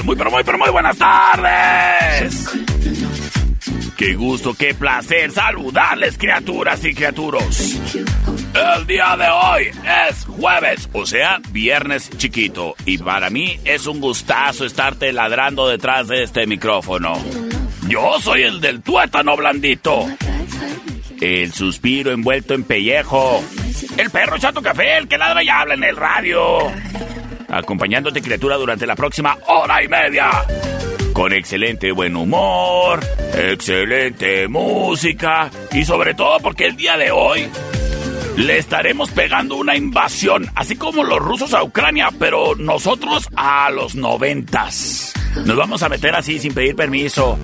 Muy, pero muy, pero muy buenas tardes. Qué gusto, qué placer saludarles, criaturas y criaturos. El día de hoy es jueves, o sea, viernes chiquito. Y para mí es un gustazo estarte ladrando detrás de este micrófono. Yo soy el del tuétano blandito. El suspiro envuelto en pellejo. El perro chato café, el que ladra y habla en el radio. Acompañándote, criatura, durante la próxima hora y media. Con excelente buen humor, excelente música y sobre todo porque el día de hoy le estaremos pegando una invasión, así como los rusos a Ucrania, pero nosotros a los noventas. Nos vamos a meter así sin pedir permiso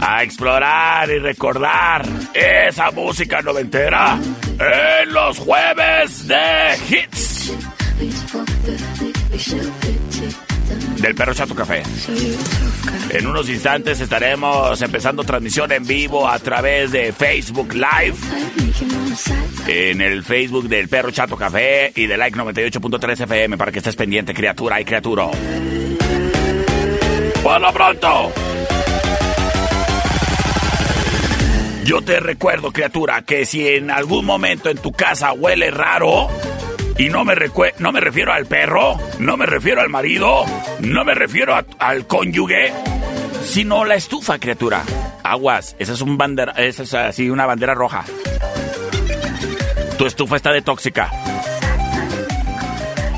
a explorar y recordar esa música noventera en los jueves de hits del perro Chato Café. En unos instantes estaremos empezando transmisión en vivo a través de Facebook Live. En el Facebook del perro Chato Café y de Like 98.3 FM para que estés pendiente, criatura y criatura. Por lo pronto. Yo te recuerdo, criatura, que si en algún momento en tu casa huele raro, y no me, no me refiero al perro, no me refiero al marido, no me refiero al cónyuge, sino la estufa, criatura. Aguas, esa es, un bandera, esa es así una bandera roja. Tu estufa está de tóxica.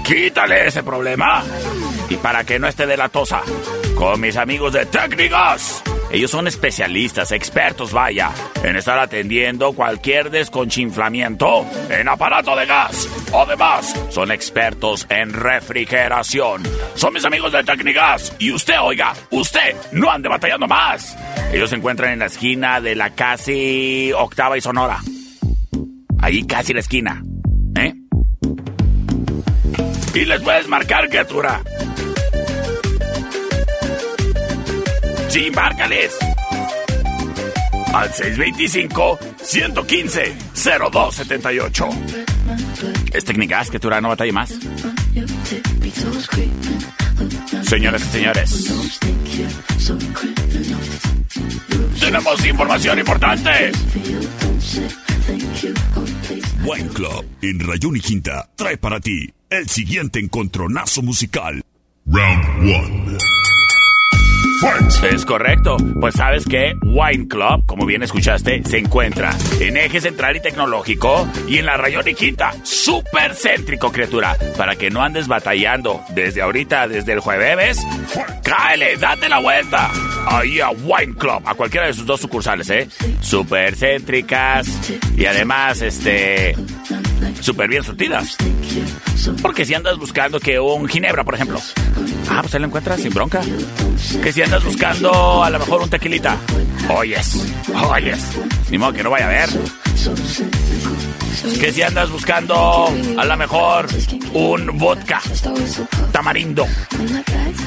Quítale ese problema. Y para que no esté de la tosa, con mis amigos de Técnicas. Ellos son especialistas, expertos, vaya, en estar atendiendo cualquier desconchinflamiento en aparato de gas. Además, son expertos en refrigeración. Son mis amigos de Tecnigas. Y usted, oiga, usted no ande batallando más. Ellos se encuentran en la esquina de la casi octava y sonora. Ahí casi la esquina. ¿Eh? Y les puedes marcar, criatura. Sí, márcales. Al 625-115-0278. Es técnicas que Tura no batalle más. Señoras y señores. Tenemos información importante. Wine Club en Rayón y Quinta trae para ti el siguiente encontronazo musical. Round 1. Es correcto. Pues sabes que Wine Club, como bien escuchaste, se encuentra en eje central y tecnológico y en la rayón y quinta. Súper céntrico, criatura. Para que no andes batallando desde ahorita, desde el jueves. Cáele, date la vuelta. Ahí a Wine Club, a cualquiera de sus dos sucursales, ¿eh? Súper céntricas y además, este. Súper bien surtidas. Porque si andas buscando que un ginebra, por ejemplo. Ah, pues ahí lo encuentras sin bronca. Que si andas buscando a lo mejor un tequilita. Oyes, oyes. Ni modo que no vaya a ver. Que si andas buscando a lo mejor un vodka tamarindo,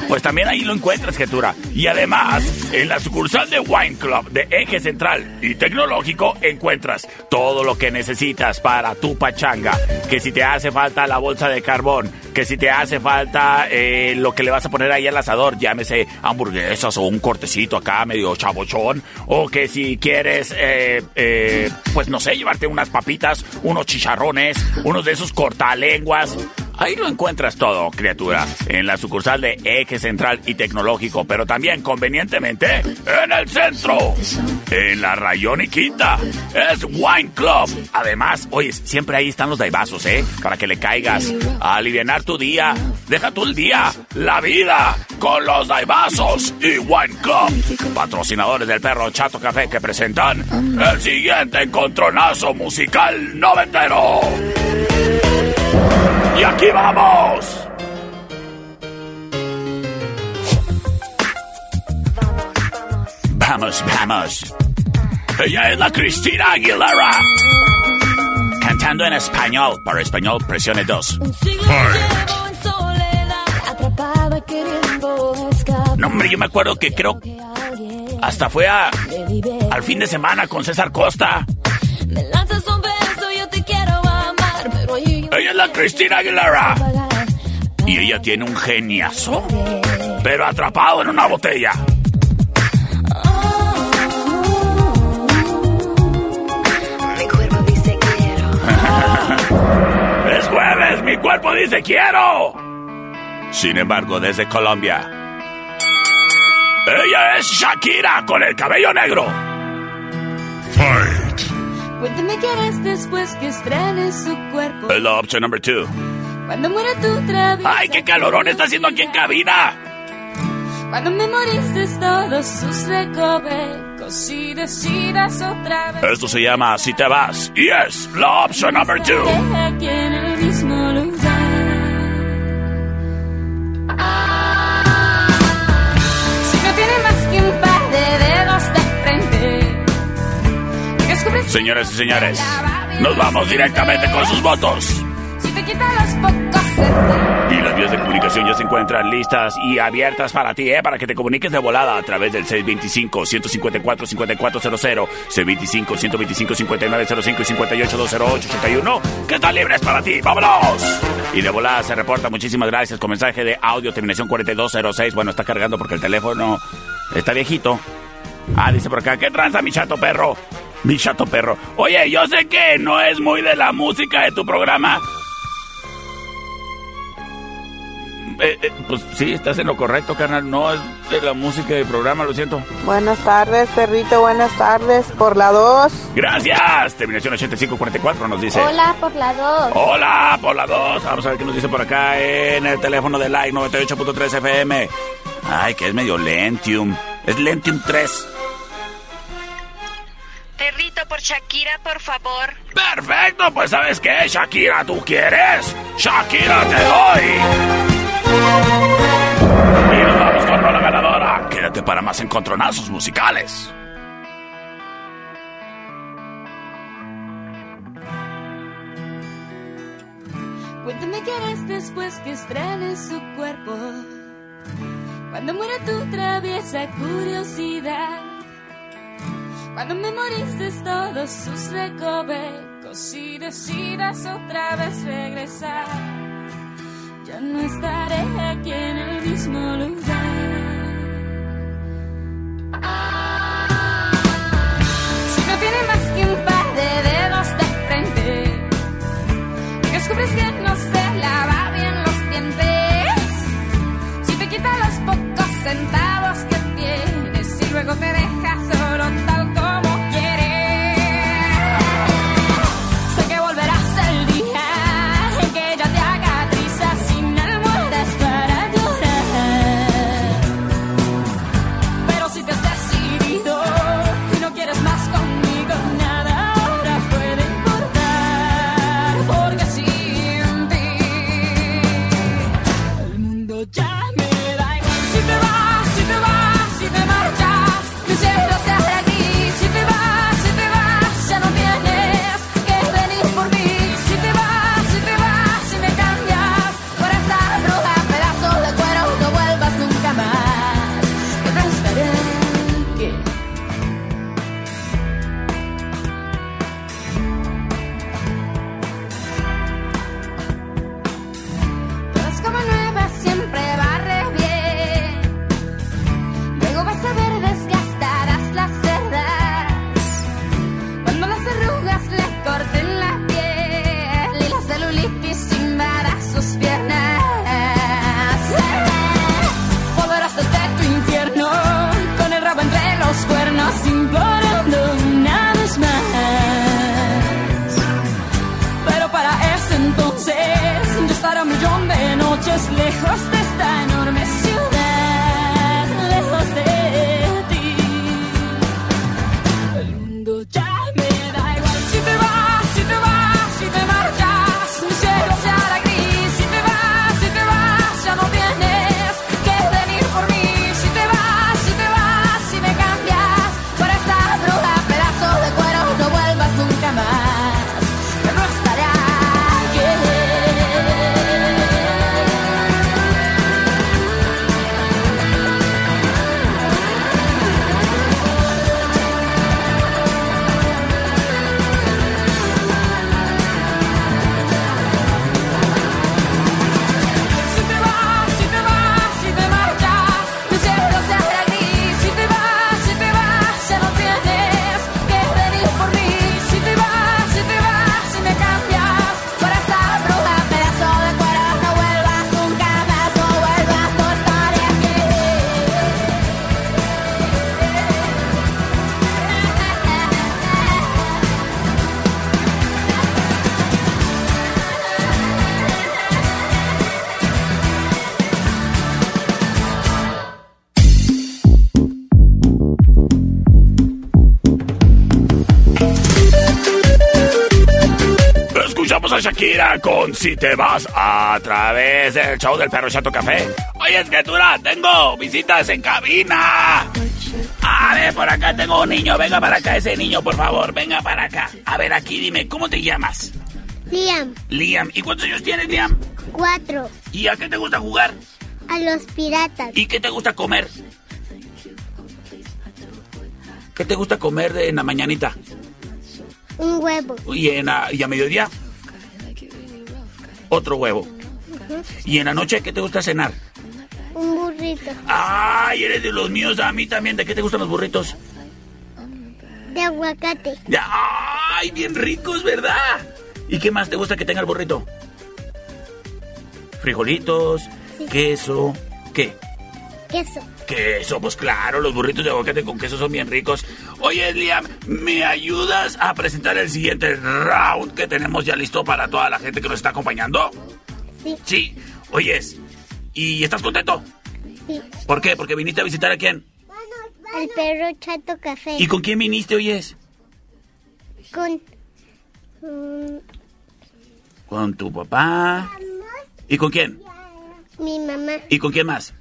pues también ahí lo encuentras, criatura. Y además, en la sucursal de Wine Club de Eje Central y Tecnológico encuentras todo lo que necesitas para tu pachanga. Que si te hace falta la bolsa de carbón, que si te hace falta eh, lo que le vas a poner ahí al asador, llámese hamburguesas o un cortecito acá medio chabochón, o que si quieres, eh, eh, pues no sé, llevarte unas papitas, unos chicharrones, unos de esos cortalenguas. Ahí lo encuentras todo, criatura, en la sucursal de Eje Central y Tecnológico, pero también convenientemente en el centro, en la Rayón y Quinta. Es Wine Club. Además, oye, siempre ahí están los daibazos, ¿eh? Para que le caigas a aliviar tu día. Deja tú el día, la vida, con los daibazos y Wine Club. Patrocinadores del perro Chato Café que presentan el siguiente encontronazo musical noventero. ¡Y aquí vamos! Vamos, vamos. Ella es la Cristina Aguilera. Cantando en español. Para español, presione 2. No, hombre, yo me acuerdo que creo... Hasta fue a, al fin de semana con César Costa. Es la Cristina Aguilera. Y ella tiene un geniazo. Pero atrapado en una botella. Mi cuerpo dice quiero. Es jueves, mi cuerpo dice quiero. Sin embargo, desde Colombia. Ella es Shakira con el cabello negro. Cuéntame qué harás después que estrenes su cuerpo. Es la opción number two. Cuando muera tu traviesa. ¡Ay, qué calorón está haciendo aquí en cabina! Cuando memorices todos sus recovecos y decidas otra vez. Esto se llama Si te vas. Y es la opción number two. Aquí en el mismo lugar. Señoras y señores, nos vamos directamente con sus votos. Y las vías de comunicación ya se encuentran listas y abiertas para ti, ¿eh? Para que te comuniques de volada a través del 625-154-5400, 625-125-5905 y 58-208-81, que están libres para ti. ¡Vámonos! Y de volada se reporta, muchísimas gracias, con mensaje de audio, terminación 4206. Bueno, está cargando porque el teléfono está viejito. Ah, dice por acá, ¿qué tranza, mi chato perro? Mi chato perro. Oye, yo sé que no es muy de la música de tu programa, Eh, eh, pues sí, estás en lo correcto, carnal. No es de la música del programa, lo siento. Buenas tardes, perrito, buenas tardes. Por la 2. Gracias. Terminación 8544 nos dice. Hola por la 2. Hola, por la 2. Vamos a ver qué nos dice por acá en el teléfono de Like 98.3 FM. Ay, que es medio Lentium. Es Lentium 3. Perrito por Shakira, por favor. Perfecto, pues ¿sabes qué? Shakira, ¿tú quieres? Shakira, te doy. Y nos vamos con la ganadora. Quédate para más encontronazos musicales. Cuéntame qué harás después que estrenes su cuerpo. Cuando muera tu traviesa curiosidad. Cuando memorices todos sus recovecos y decidas otra vez regresar. Ya no estaré aquí en el mismo lugar. Si no tiene más que un par de dedos de frente descubres que no se lava bien los dientes. Si te quita los pocos centavos que tienes y luego te deja Shakira con Si te vas a través del show del perro Chato Café. Oye, criatura, tengo visitas en cabina. A ver, por acá tengo un niño. Venga para acá ese niño, por favor. Venga para acá. A ver, aquí dime, ¿cómo te llamas? Liam, Liam. ¿Y cuántos años tienes, Liam? cuatro. ¿Y a qué te gusta jugar? A los piratas. ¿Y qué te gusta comer? ¿Qué te gusta comer en la mañanita? Un huevo. ¿Y, en la- ¿Y a mediodía? Otro huevo. ¿Y en la noche qué te gusta cenar? Un burrito. ¡Ay, eres de los míos! A mí también. ¿De qué te gustan los burritos? De aguacate. Ya, ¡Ay, bien ricos, ¿verdad? ¿Y qué más te gusta que tenga el burrito? Frijolitos, queso. ¿Qué? Queso. Queso, pues claro, los burritos de aguacate con queso son bien ricos. Oye, Liam, ¿me ayudas a presentar el siguiente round que tenemos ya listo para toda la gente que nos está acompañando? Sí, Sí. Oyes, ¿y estás contento? sí. ¿Por qué? Porque viniste a visitar a quién. El perro chato café. ¿Y con quién viniste, oyes? Con. Con tu papá. ¿Y con quién? mi mamá. ¿Y con quién más?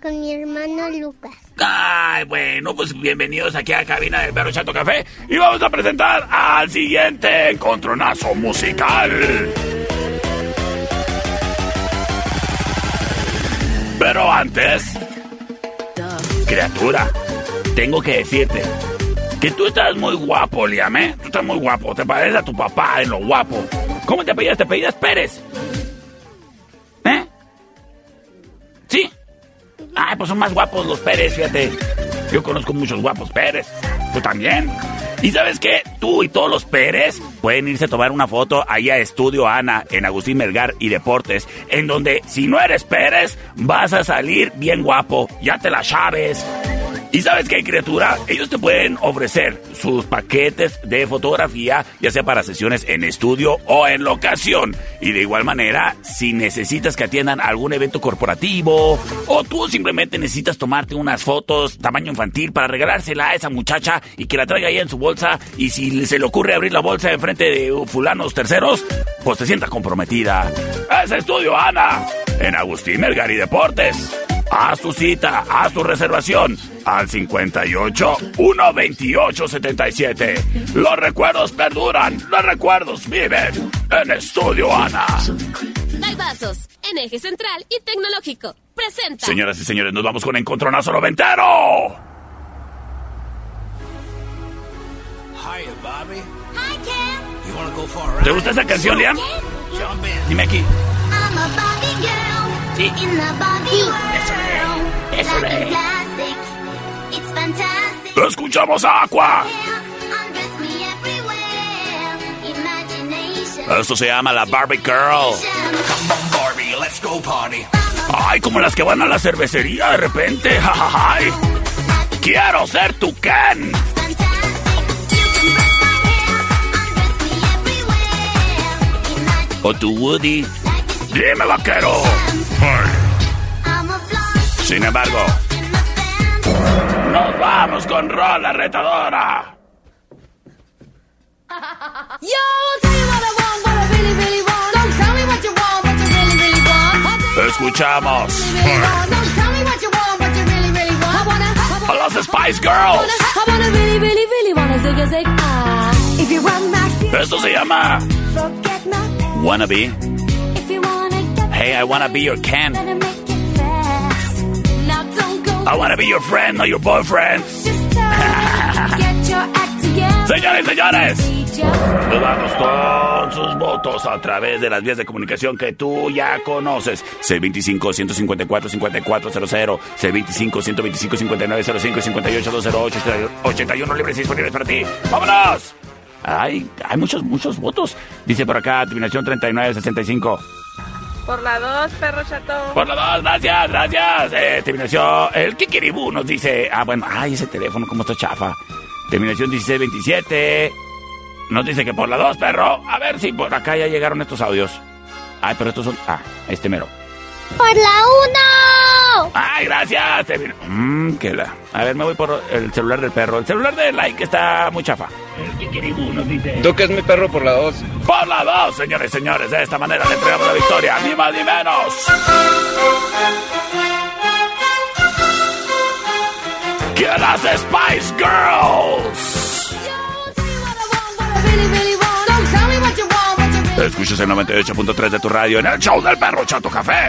Con mi hermano Lucas. Ay, bueno, pues bienvenidos aquí a la cabina del Perro Chato Café y vamos a presentar al siguiente encontronazo musical. Pero antes, criatura, tengo que decirte que tú estás muy guapo, Liam, ¿eh? Tú estás muy guapo, te pareces a tu papá en lo guapo. ¿Cómo te apellidas? ¿Te apellidas Pérez? ¿Eh? ¿Sí? Ay, pues son más guapos los Pérez, fíjate. Yo conozco muchos guapos Pérez. Tú también. ¿Y sabes qué? Tú y todos los Pérez pueden irse a tomar una foto ahí a Estudio Ana en Agustín Melgar y Deportes, en donde si no eres Pérez, vas a salir bien guapo. Ya te la sabes. ¿Y sabes qué, criatura? Ellos te pueden ofrecer sus paquetes de fotografía, ya sea para sesiones en estudio o en locación. Y de igual manera, si necesitas que atiendan algún evento corporativo o tú simplemente necesitas tomarte unas fotos tamaño infantil para regalársela a esa muchacha y que la traiga ahí en su bolsa y si se le ocurre abrir la bolsa enfrente de fulanos terceros, pues te sienta comprometida. Es Estudio Ana, en Agustín Melgar y Deportes. Haz tu cita, haz tu reservación al 58 128 77. Los recuerdos perduran, los recuerdos viven en Estudio Ana. Vasos, en eje central y tecnológico. Presenta. Señoras y señores, nos vamos con Encontronazo Noventero. Hiya, Bobby. Hi, Ken. You wanna go for a ride? ¿Te gusta esa canción, Liam? Dime aquí. I'm a Sí. In the Barbie Eso world. es, eso Like es. in plastic. It's fantastic. Escuchamos a Aqua. Undress me everywhere. Imagination. Esto se llama la Barbie Girl. Come on, Barbie, let's go party. Ay, como las que van a la cervecería de repente. Jajaja. Quiero ser tu Ken. O tu Woody. Dime, vaquero. Sin embargo, nos vamos con Rola Retadora. Yo, tell you what I want, what I really, really want. Don't tell me what you want, what you really, really want. I'll tell you Escuchamos a los Spice Girls. Esto se llama Wannabe. Hey, I wanna be your Ken. I wanna be your friend, not your boyfriend. Señores, señores. Nos vamos con sus votos a través de las vías de comunicación que tú ya conoces. C25-154-5400, C25-125-5905 y 58-208-81 libres y disponibles para ti. ¡Vámonos! Ay, hay muchos, muchos votos. Dice por acá, terminación 3965. Por la dos, perro chato. Por la dos, gracias, gracias. Eh, terminación, el Kikiribú nos dice, ah, bueno, ay, ese teléfono, cómo está chafa. Terminación 1627. Nos dice que por la dos, perro. A ver si por acá ya llegaron estos audios. Ay, pero estos son, ah, este mero. Por la uno. perro. Ay, gracias. Mmm, que la. A ver, me voy por el celular del perro. El celular de like está muy chafa. Tú que es mi perro por la dos. Por la dos, señores y señores. De esta manera le entregamos la victoria. Ni más ni menos. Que las Spice Girls. Escuchas el 98.3 de tu radio en el show del perro Chato Café.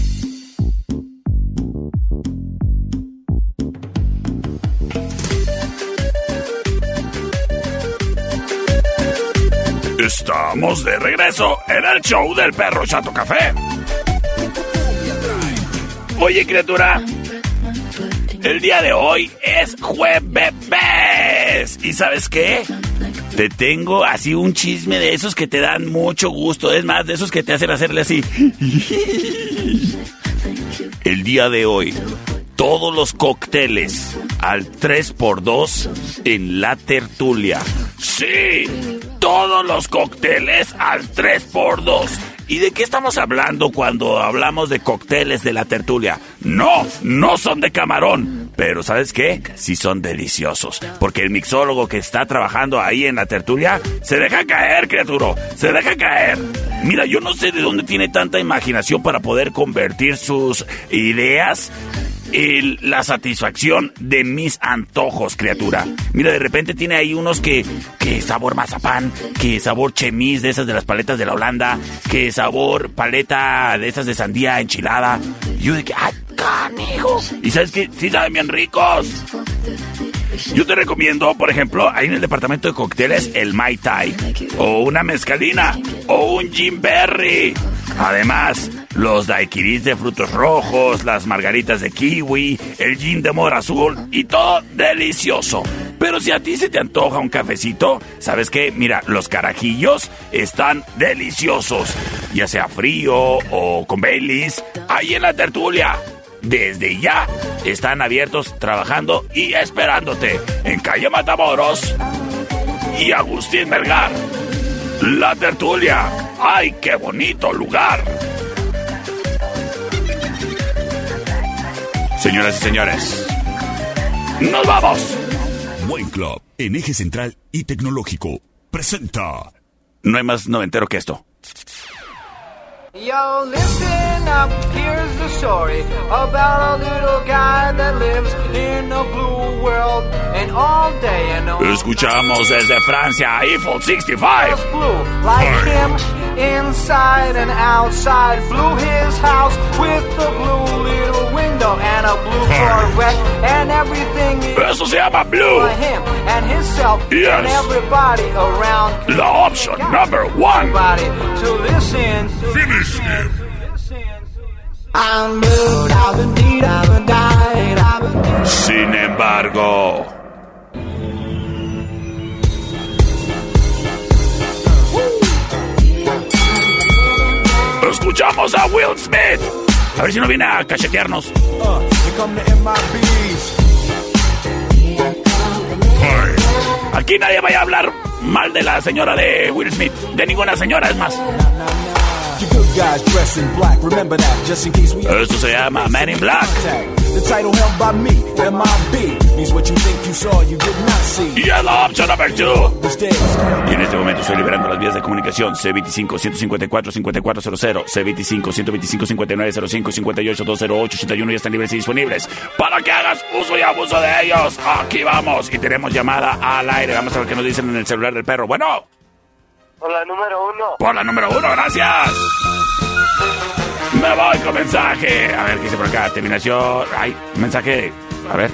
Estamos de regreso en el show del perro Chato Café. Oye, criatura, el día de hoy es jueves. ¿Y sabes qué? Te tengo así un chisme de esos que te dan mucho gusto. Es más, de esos que te hacen hacerle así. El día de hoy, todos los cócteles al 3x2 en la tertulia. Sí, todos los cócteles al 3x2. ¿Y de qué estamos hablando cuando hablamos de cócteles de la tertulia? No, no son de camarón. Pero ¿sabes qué? Sí son deliciosos. Porque el mixólogo que está trabajando ahí en la tertulia se deja caer, criatura. Se deja caer. Mira, yo no sé de dónde tiene tanta imaginación para poder convertir sus ideas en la satisfacción de mis antojos, criatura. Mira, de repente tiene ahí unos que, que sabor mazapán, que sabor chemis de esas de las paletas de la Holanda, que sabor paleta de esas de sandía enchilada. Yo de que, ¡ay, canijo! Y sabes que sí saben bien ricos. Yo te recomiendo, por ejemplo, ahí en el departamento de cócteles, el Mai Tai, o una mezcalina, o un Jim Berry. Además, los daiquiris de frutos rojos, las margaritas de kiwi, el gin de mora azul y todo delicioso. Pero si a ti se te antoja un cafecito, ¿sabes qué? Mira, los carajillos están deliciosos, ya sea frío o con Baileys, ahí en la tertulia. Desde ya están abiertos, trabajando y esperándote en calle Matamoros y Agustín Melgar. La tertulia. ¡Ay, qué bonito lugar! Señoras y señores, ¡nos vamos! Buen Club, en eje central y tecnológico, presenta. No hay más noventero que esto. Yo, listen up, here's the story about a little guy that lives in a blue world and all day and all Escuchamos desde Francia, Eiffel 65. blue like him inside and outside Blew his house with a blue little window and a blue Corvette and everything Eso se llama Blue. for him and himself Yes. and everybody around La option number one. everybody to listen Finish him. I'm blue, I've been deed, I've been died, I've been. Sin embargo, escuchamos a Will Smith. A ver si no viene a cachetearnos. Aquí nadie vaya a hablar mal de la señora de Will Smith. De ninguna señora, es más. Esto se llama Man in Black. The title held by me, MIB, means what you think you saw, you did not see. Y es la opción. Y en este momento estoy liberando las vías de comunicación C25-154-5400, C25-125-5905 y 58-208-81 ya están libres y disponibles para que hagas uso y abuso de ellos. Aquí vamos y tenemos llamada al aire. Vamos a ver qué nos dicen en el celular del perro. Bueno, Hola, número uno. por la número uno, gracias. Me voy con mensaje. A ver qué dice por acá. Terminación. Ay, mensaje. A ver.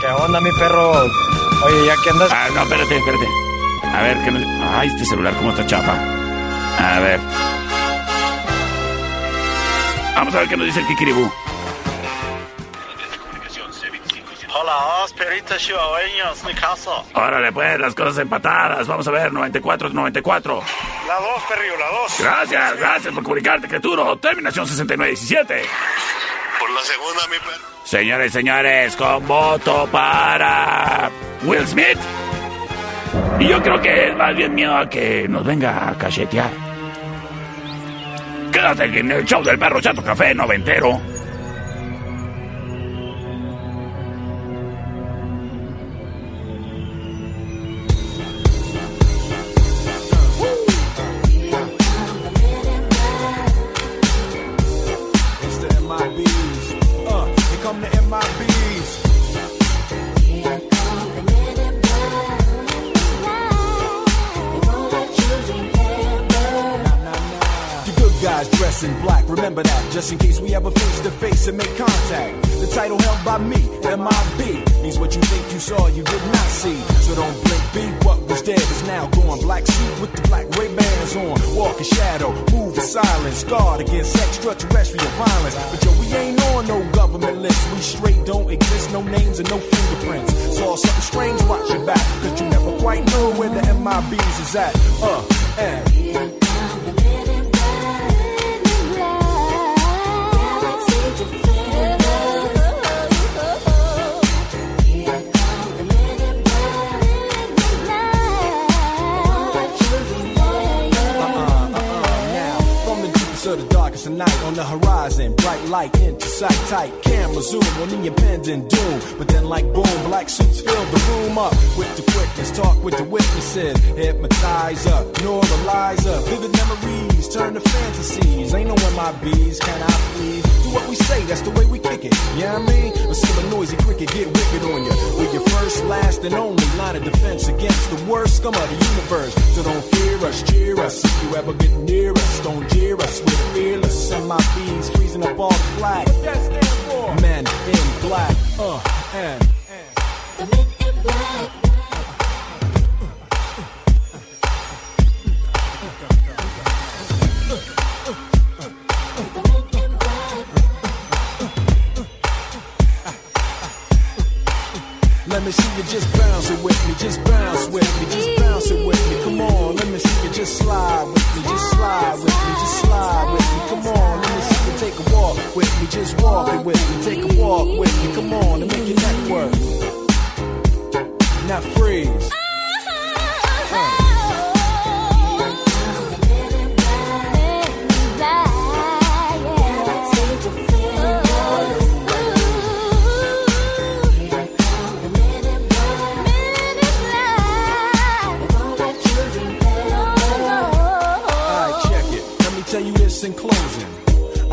¿Qué onda, mi perro? Oye, ya que andas. Ah, no, espérate, espérate. A ver, que nos... Ay, este celular, cómo está chafa. A ver. Vamos a ver qué nos dice el Kikiribú. Hola, peritos chihuahueños, mi caso. Órale, pues, las cosas empatadas. Vamos a ver, 94, 94. La dos, perrillo, la dos. Gracias, gracias por comunicarte, criatura. Terminación 6917. Por la segunda, mi perro. Señores, señores, con voto para Will Smith. Y yo creo que es más bien miedo a que nos venga a cachetear. Quédate en el show del perro Chato Café noventero. Flag. That stand for? Men in black. Uh, and. Let me see you just bounce it with me, just bounce with me, just bounce it with me. Come on, let me see you just slide with me, just slide with me, just slide with me, just walk it with me, take a walk with me. Come on, and make your neck work. Now freeze. Alright,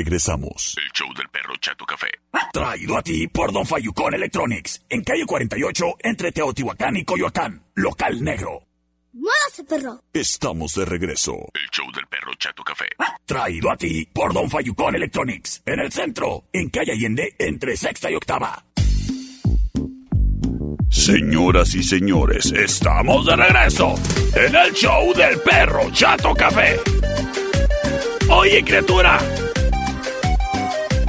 regresamos. El show del perro Chato Café. Traído a ti por Don Fayucón Electronics. En calle 48, entre Teotihuacán y Coyoacán. Local negro. Muévase, perro. Estamos de regreso. El show del perro Chato Café. Traído a ti por Don Fayucón Electronics. En el centro, en calle Allende, entre sexta y octava. Señoras y señores, estamos de regreso en el show del perro Chato Café. Oye, criatura,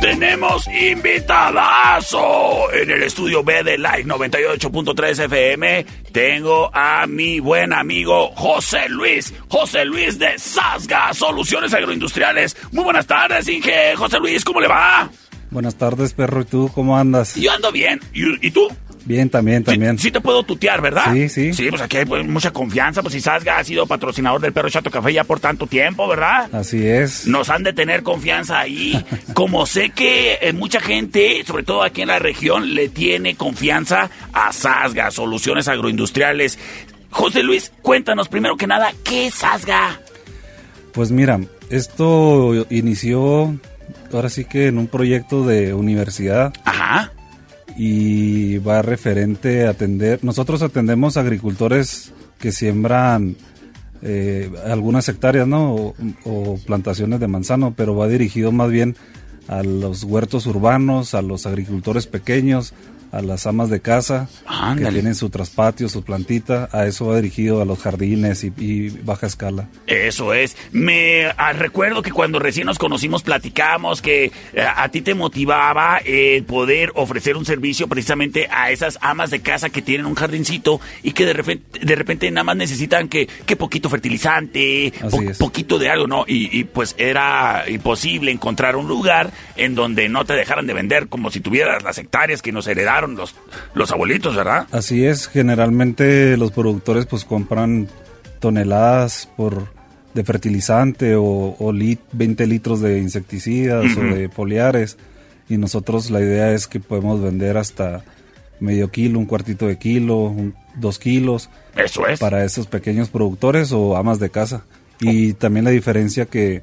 tenemos invitadazo en el estudio B de Live 98.3 FM. Tengo a mi buen amigo José Luis, José Luis de Sasga Soluciones Agroindustriales. Muy buenas tardes, Inge. José Luis, ¿cómo le va? Buenas tardes, perro. ¿Y tú cómo andas? Yo ando bien. ¿Y, y tú? Bien, también, también. Sí te puedo tutear, ¿verdad? Sí, sí. Sí, pues aquí hay pues, mucha confianza. Pues si Sasga ha sido patrocinador del Perro Chato Café ya por tanto tiempo, ¿verdad? Así es. Nos han de tener confianza ahí. Como sé que eh, mucha gente, sobre todo aquí en la región, le tiene confianza a Sasga, Soluciones Agroindustriales. José Luis, cuéntanos primero que nada, ¿qué es Sasga? Pues mira, esto inició ahora sí que en un proyecto de universidad. Ajá. Y va referente a atender. Nosotros atendemos agricultores que siembran eh, algunas hectáreas, ¿no? O, o plantaciones de manzano, pero va dirigido más bien a los huertos urbanos, a los agricultores pequeños, a las amas de casa que tienen su traspatio, su plantita, a eso va dirigido a los jardines y, y baja escala. Eso es. Me ah, recuerdo que cuando recién nos conocimos platicábamos que eh, a ti te motivaba el poder ofrecer un servicio precisamente a esas amas de casa que tienen un jardincito y que de repente, de repente nada más necesitan que, que poquito fertilizante, Así po- es. poquito de algo, ¿no? Y, y, pues era imposible encontrar un lugar en donde no te dejaran de vender como si tuvieras las hectáreas que nos heredaron los, los abuelitos, ¿verdad? Así es, generalmente los productores pues compran toneladas por de fertilizante o, o lit- 20 litros de insecticidas Ujú. o de foliares y nosotros la idea es que podemos vender hasta medio kilo, un cuartito de kilo, un- dos kilos. Eso es. Para esos pequeños productores o amas de casa. Y también la diferencia que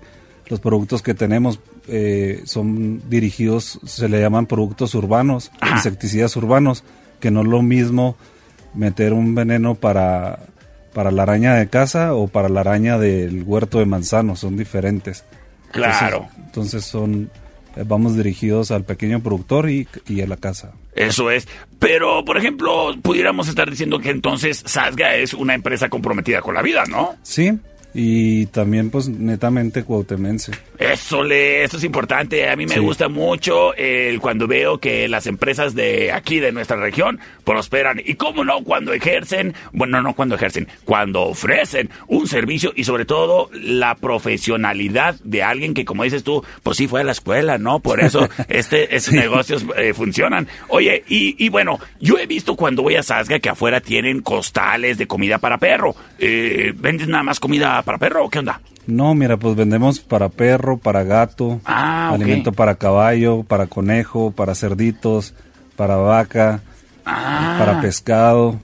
los productos que tenemos eh, son dirigidos, se le llaman productos urbanos, insecticidas urbanos, que no es lo mismo meter un veneno para, para la araña de casa o para la araña del huerto de manzano, son diferentes. Claro. Entonces, entonces son, eh, vamos dirigidos al pequeño productor y, y a la casa. Eso es. Pero, por ejemplo, pudiéramos estar diciendo que entonces Sasga es una empresa comprometida con la vida, ¿no? Sí, y también pues netamente cuautemense. Eso, le, eso es importante. A mí me Sí. gusta mucho el cuando veo que las empresas de aquí, de nuestra región, prosperan. Y cómo no, cuando ejercen, bueno, no cuando ejercen, cuando ofrecen un servicio y sobre todo la profesionalidad de alguien que, como dices tú, pues sí fue a la escuela, ¿no? Por eso este, estos negocios eh, funcionan. Oye, y, y bueno, yo he visto cuando voy a Sasga que afuera tienen costales de comida para perro. Eh, ¿Vendes nada más comida para perro o qué onda? No, mira, pues vendemos para perro, para gato, Ah, alimento para caballo, para conejo, para cerditos, para vaca, Ah. para pescado.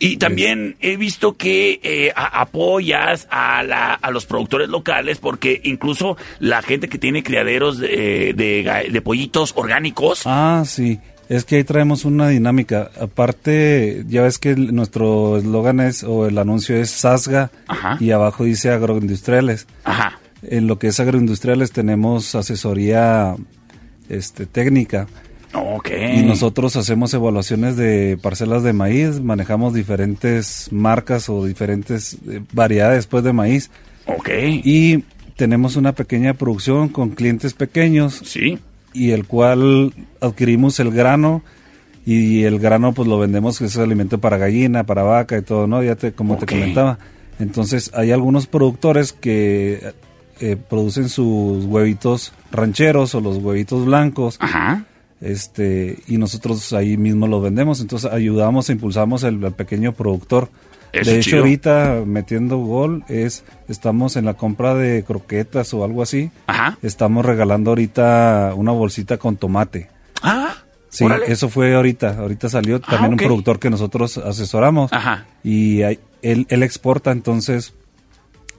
Y también he visto que eh, a- apoyas a, la- a los productores locales porque incluso la gente que tiene criaderos de, de ga- de pollitos orgánicos. Ah, sí. Es que ahí traemos una dinámica. Aparte, ya ves que nuestro eslogan es, o el anuncio es Sasga, y abajo dice agroindustriales. Ajá. En lo que es agroindustriales tenemos asesoría este, técnica. Ok. Y nosotros hacemos evaluaciones de parcelas de maíz, manejamos diferentes marcas o diferentes eh, variedades pues, de maíz. Ok. Y tenemos una pequeña producción con clientes pequeños. Sí. Y el cual adquirimos el grano y el grano pues lo vendemos que es alimento para gallina, para vaca y todo, ¿no? Ya te como te comentaba. Entonces hay algunos productores que eh, producen sus huevitos rancheros o los huevitos blancos. Ajá. Este, y nosotros ahí mismo los vendemos, entonces ayudamos, e impulsamos al, al pequeño productor. Eso de hecho, chido. ahorita metiendo gol es estamos en la compra de croquetas o algo así. Ajá. Estamos regalando ahorita una bolsita con tomate. Ah. Sí, órale. eso fue ahorita. Ahorita salió también ok. un productor que nosotros asesoramos. Ajá. Y hay- él, él exporta, entonces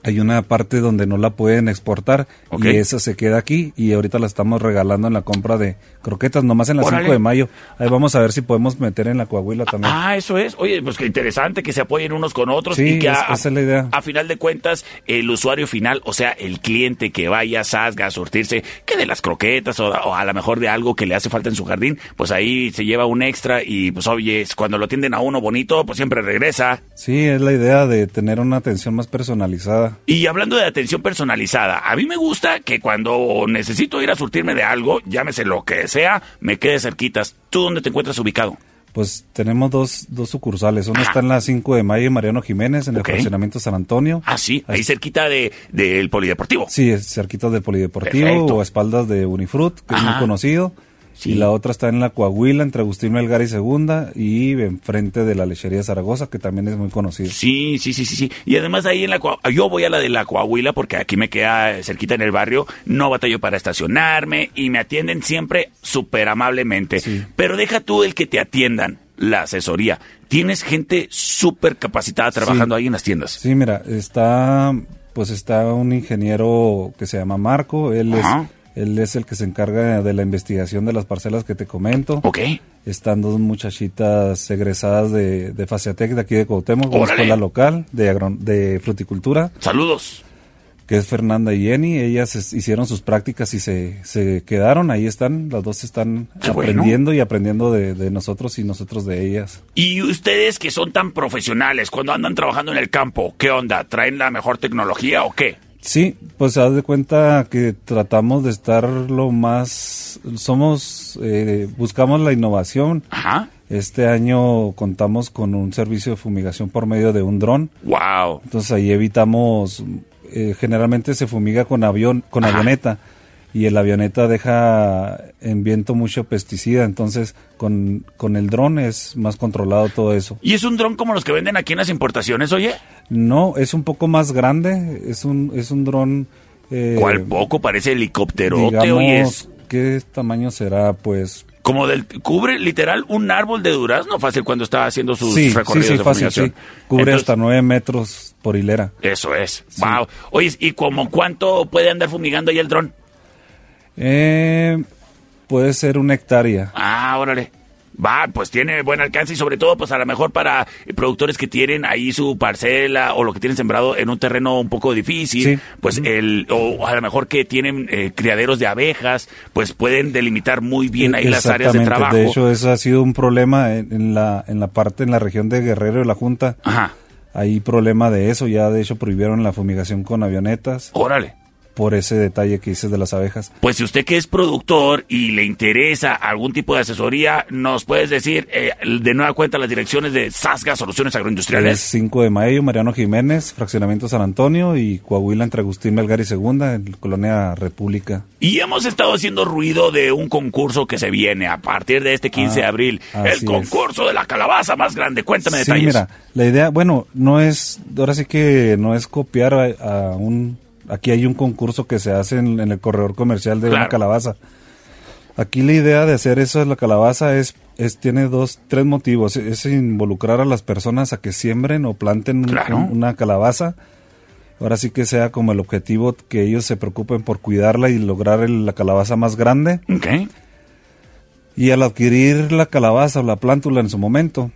hay una parte donde no la pueden exportar y esa se queda aquí y ahorita la estamos regalando en la compra de croquetas, nomás en la Órale. 5 de mayo. Ahí vamos a ver si podemos meter en la Coahuila también. Ah, eso es. Oye, pues qué interesante que se apoyen unos con otros Sí, y que es- a, esa es la idea. a final de cuentas el usuario final, o sea, el cliente que vaya a Sasga a surtirse, que de las croquetas o, o a lo mejor de algo que le hace falta en su jardín, pues ahí se lleva un extra y pues oye, cuando lo atienden a uno bonito, pues siempre regresa. Sí, es la idea de tener una atención más personalizada. Y hablando de atención personalizada, a mí me gusta que cuando necesito ir a surtirme de algo, llámese lo que sea, me quede cerquitas. ¿Tú dónde te encuentras ubicado? Pues tenemos dos, dos sucursales. Una está en la 5 de mayo y Mariano Jiménez, en el fraccionamiento San Antonio. Ah, sí, ahí cerquita de, del polideportivo. Sí, es cerquita del Polideportivo Perfecto. o a espaldas de Unifrut, que es muy conocido. Sí. Y la otra está en la Coahuila, entre Agustín Melgar y Segunda, y enfrente de la lechería Zaragoza, que también es muy conocido. Sí, sí, sí, sí, sí. Y además ahí en la Coa- yo voy a la de la Coahuila porque aquí me queda cerquita en el barrio, no batallo para estacionarme y me atienden siempre súper amablemente. Pero deja tú el que te atiendan, la asesoría. Tienes gente súper capacitada trabajando Sí. ahí en las tiendas. Sí, mira, está, pues está un ingeniero que se llama Marco, él Ajá. es, él es el que se encarga de la investigación de las parcelas que te comento. Ok. Están dos muchachitas egresadas de, de Faciatec de aquí de Cuauhtémoc, una Órale. escuela local de, agron- de fruticultura. Saludos. que es Fernanda y Jenny. Ellas es- hicieron sus prácticas y se, se quedaron, ahí están, las dos están Qué bueno. aprendiendo y aprendiendo de, de nosotros y nosotros de ellas. Y ustedes que son tan profesionales cuando andan trabajando en el campo, ¿qué onda? ¿Traen la mejor tecnología o qué? Sí, pues haz de cuenta que tratamos de estar lo más, somos, eh, buscamos la innovación. Ajá. Este año contamos con un servicio de fumigación por medio de un dron. Wow. Entonces ahí evitamos, eh, generalmente se fumiga con avión, con Ajá. avioneta y el avioneta deja en viento mucho pesticida, entonces con, con el dron es más controlado todo eso. ¿Y es un dron como los que venden aquí en las importaciones, oye? No, es un poco más grande, es un, es un dron... eh, ¿Cuál poco? Parece helicópterote, oye. Es ¿Qué tamaño será? Pues como del... Cubre literal un árbol de durazno fácil cuando está haciendo sus sí, sí, recorridos sí, de fácil, sí. Cubre Entonces, hasta nueve metros por hilera. Eso es. Wow. Oye, ¿y como cuánto puede andar fumigando ahí el dron? Eh, puede ser una hectárea. Ah, órale. Va, pues tiene buen alcance y sobre todo, pues a lo mejor para productores que tienen ahí su parcela o lo que tienen sembrado en un terreno un poco difícil, Sí. pues el, o a lo mejor que tienen eh, criaderos de abejas, pues pueden delimitar muy bien ahí las áreas de trabajo. De hecho, eso ha sido un problema en, en la, en la parte, en la región de Guerrero y la Junta. Ajá. hay problema de eso. Ya de hecho prohibieron la fumigación con avionetas. Órale. Por ese detalle que dices de las abejas. Pues si usted que es productor y le interesa algún tipo de asesoría, nos puedes decir eh, de nueva cuenta las direcciones de Sasga Soluciones Es Agroindustriales. 5 de mayo, Mariano Jiménez, Fraccionamiento San Antonio y Coahuila entre Agustín Melgar y Segunda, en la Colonia República. Y hemos estado haciendo ruido de un concurso que se viene a partir de este 15 de Ah, abril. El así es. concurso de la calabaza más grande. Cuéntame Sí, detalles. mira, la idea, bueno, no es, ahora sí que no es copiar a, a un, aquí hay un concurso que se hace en, en el corredor comercial de una calabaza. Aquí la idea de hacer eso de la calabaza es, es tiene dos, tres motivos. Es involucrar a las personas a que siembren o planten un- Claro. un- una calabaza. Ahora sí que sea como el objetivo que ellos se preocupen por cuidarla y lograr el- la calabaza más grande. Y al adquirir la calabaza o la plántula en su momento,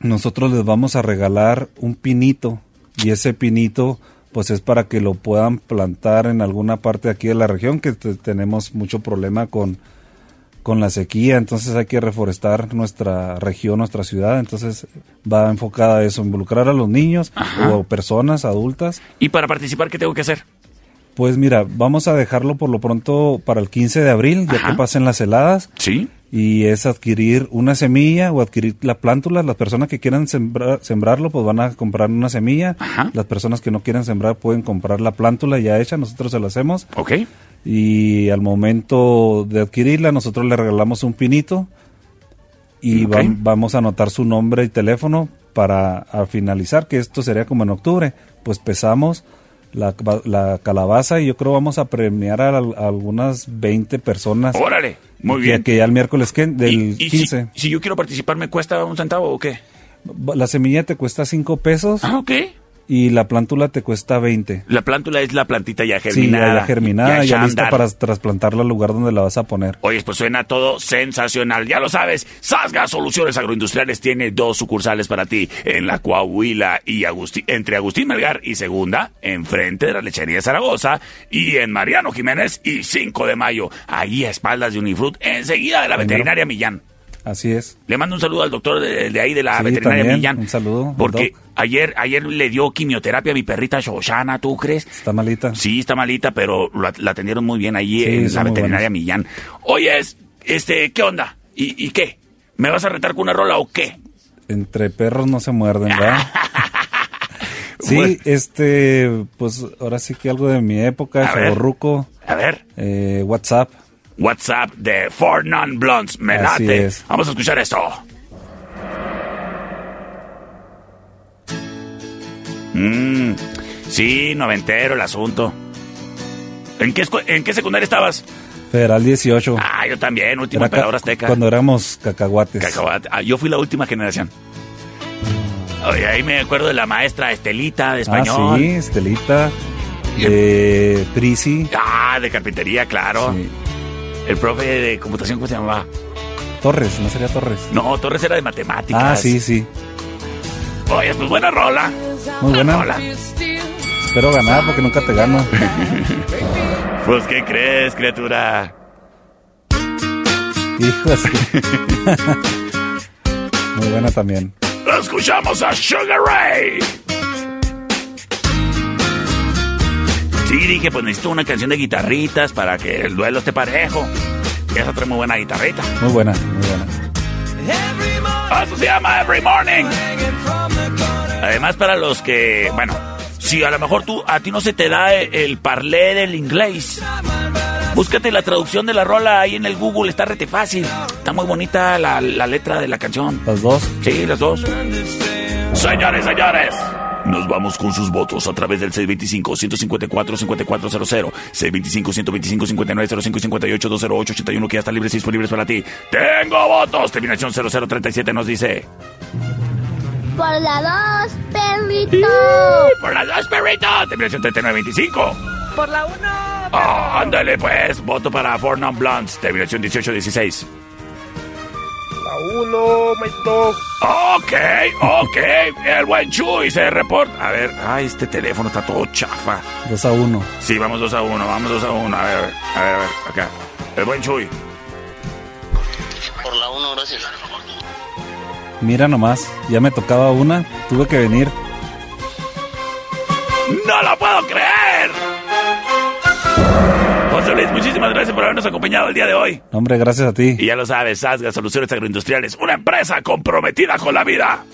nosotros les vamos a regalar un pinito. Y ese pinito, pues es para que lo puedan plantar en alguna parte aquí de la región, que te- tenemos mucho problema con, con la sequía. Entonces hay que reforestar nuestra región, nuestra ciudad. Entonces va enfocada a eso, involucrar a los niños o personas adultas. ¿Y para participar qué tengo que hacer? Pues mira, vamos a dejarlo por lo pronto para el 15 de abril, ya que pasen las heladas. Sí. Y es adquirir una semilla o adquirir la plántula. Las personas que quieran sembrar, sembrarlo, pues van a comprar una semilla. Las personas que no quieran sembrar pueden comprar la plántula ya hecha, nosotros se la hacemos. Ok. Y al momento de adquirirla, nosotros le regalamos un pinito y va- vamos a anotar su nombre y teléfono para a finalizar, que esto sería como en octubre. Pues pesamos la, la calabaza y yo creo vamos a premiar a, a algunas 20 personas. Órale, muy bien. Que ya el miércoles que, del ¿Y 15. si, si yo quiero participar, me cuesta un centavo o qué? La semilla te cuesta 5 pesos. Ah, ok. Y la plántula te cuesta 20. La plántula es la plantita ya Sí, germinada. ya, ya germinada, ya, lista para trasplantarla al lugar donde la vas a poner. Oye, pues suena todo sensacional. Ya lo sabes, Sasga Soluciones Agroindustriales tiene dos sucursales para ti. En la Coahuila y Agustín, entre Agustín Melgar y Segunda, enfrente de la lechería de Zaragoza. Y en Mariano Jiménez y 5 de mayo. Ahí a espaldas de Unifrut, enseguida de la veterinaria Millán. Así es. Le mando un saludo al doctor de, de ahí de la Sí, veterinaria también, Millán. un saludo, Porque ayer, ayer le dio quimioterapia a mi perrita Shoshana, ¿tú crees? Está malita. Sí, está malita, pero la, la atendieron muy bien ahí Sí, en la veterinaria buenos. Millán. Oye, es- este, ¿qué onda? ¿Y, y qué? ¿Me vas a retar con una rola o qué? Entre perros no se muerden, ¿verdad? sí, Bueno. este, pues ahora sí que algo de mi época, chavorruco. A ver. Eh, WhatsApp. WhatsApp de Four Non Blondes. Me Así late. es. Vamos a escuchar esto. Mm, sí, noventero el asunto. ¿En qué, escu- ¿En qué secundaria estabas? Federal 18. Ah, yo también, última emperador azteca. Cuando éramos cacahuates. Cacahuate. Ah, yo fui la última generación. Oye, ahí me acuerdo de la maestra Estelita de español. Ah, sí, Estelita. De Prisi. Ah, de carpintería, claro. El profe de computación, ¿cómo se llamaba? Torres, ¿no sería Torres? No, Torres era de matemáticas. Ah, sí, sí. Oye, pues buena rola. Muy buena. rola. Espero ganar porque nunca te gano. Pues, ¿qué crees, criatura? Hijo. Muy buena también. Escuchamos a Sugar Ray. Sí, dije, pues necesito una canción de guitarritas para que el duelo esté parejo. Y esa trae muy buena guitarrita. Muy buena, muy buena. Eso se llama Every Morning. Además, para los que, bueno, si a lo mejor tú, a ti no se te da el, el parlé del inglés, búscate la traducción de la rola ahí en el Google, está rete fácil. Está muy bonita la, la letra de la canción. ¿Las dos? Sí, las dos. Señores, señores. Nos vamos con sus votos a través del 625-154-5400, 625-125-5905-58-208-81, que ya está libres y disponibles para ti. Tengo votos. Terminación 0037 nos dice... Por la dos, perrito. Por las dos, perrito. Terminación 3925. Por la uno. Ah, ándale, pues. Voto para Four Non. Terminación 1816 uno, my dog. Ok, ok. El buen Chuy se reporta. A ver, ay, este teléfono está todo chafa. Dos a uno. Sí, vamos dos a uno, vamos dos a uno, A ver, a ver, a ver, acá. El buen Chuy. Por la uno, gracias. Mira nomás, ya me tocaba una, tuve que venir. ¡No lo puedo creer! Muchísimas gracias por habernos acompañado el día de hoy. Hombre, gracias a ti. Y ya lo sabes, Asga Soluciones Agroindustriales, una empresa comprometida con la vida.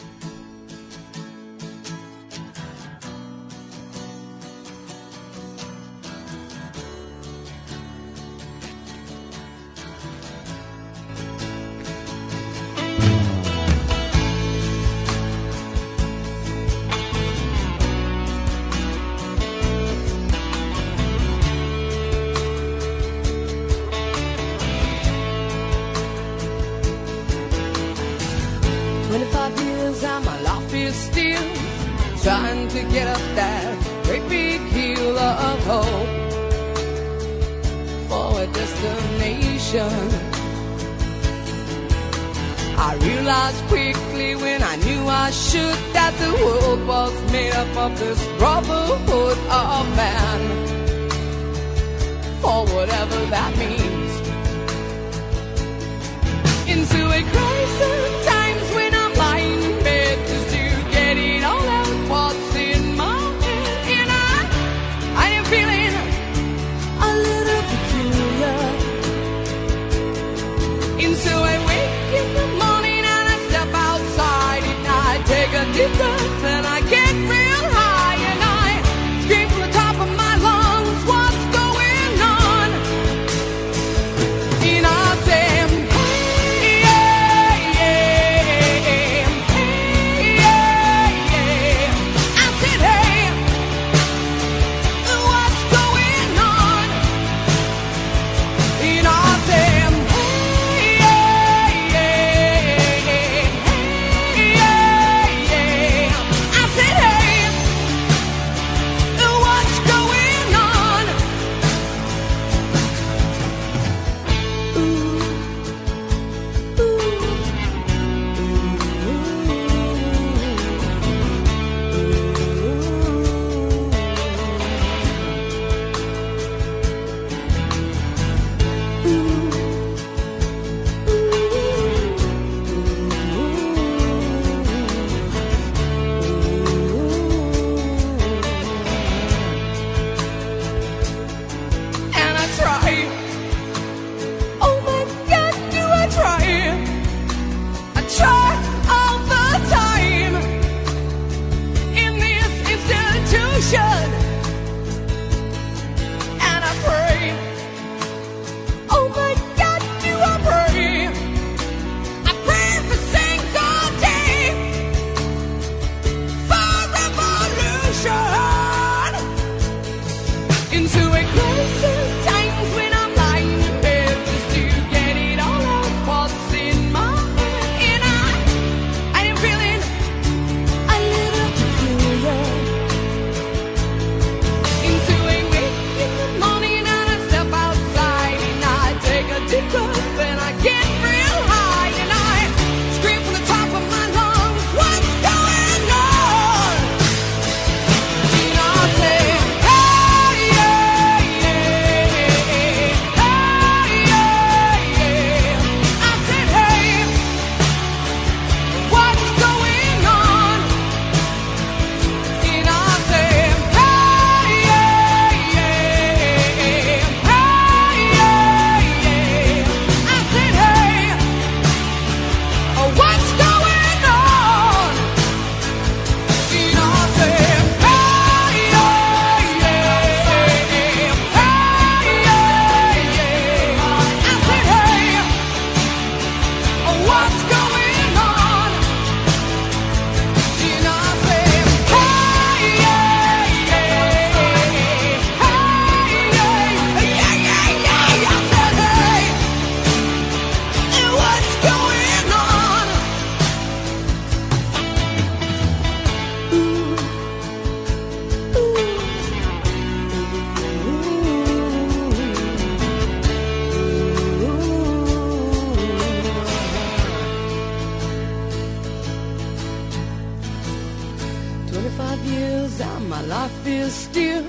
25 years and my life is still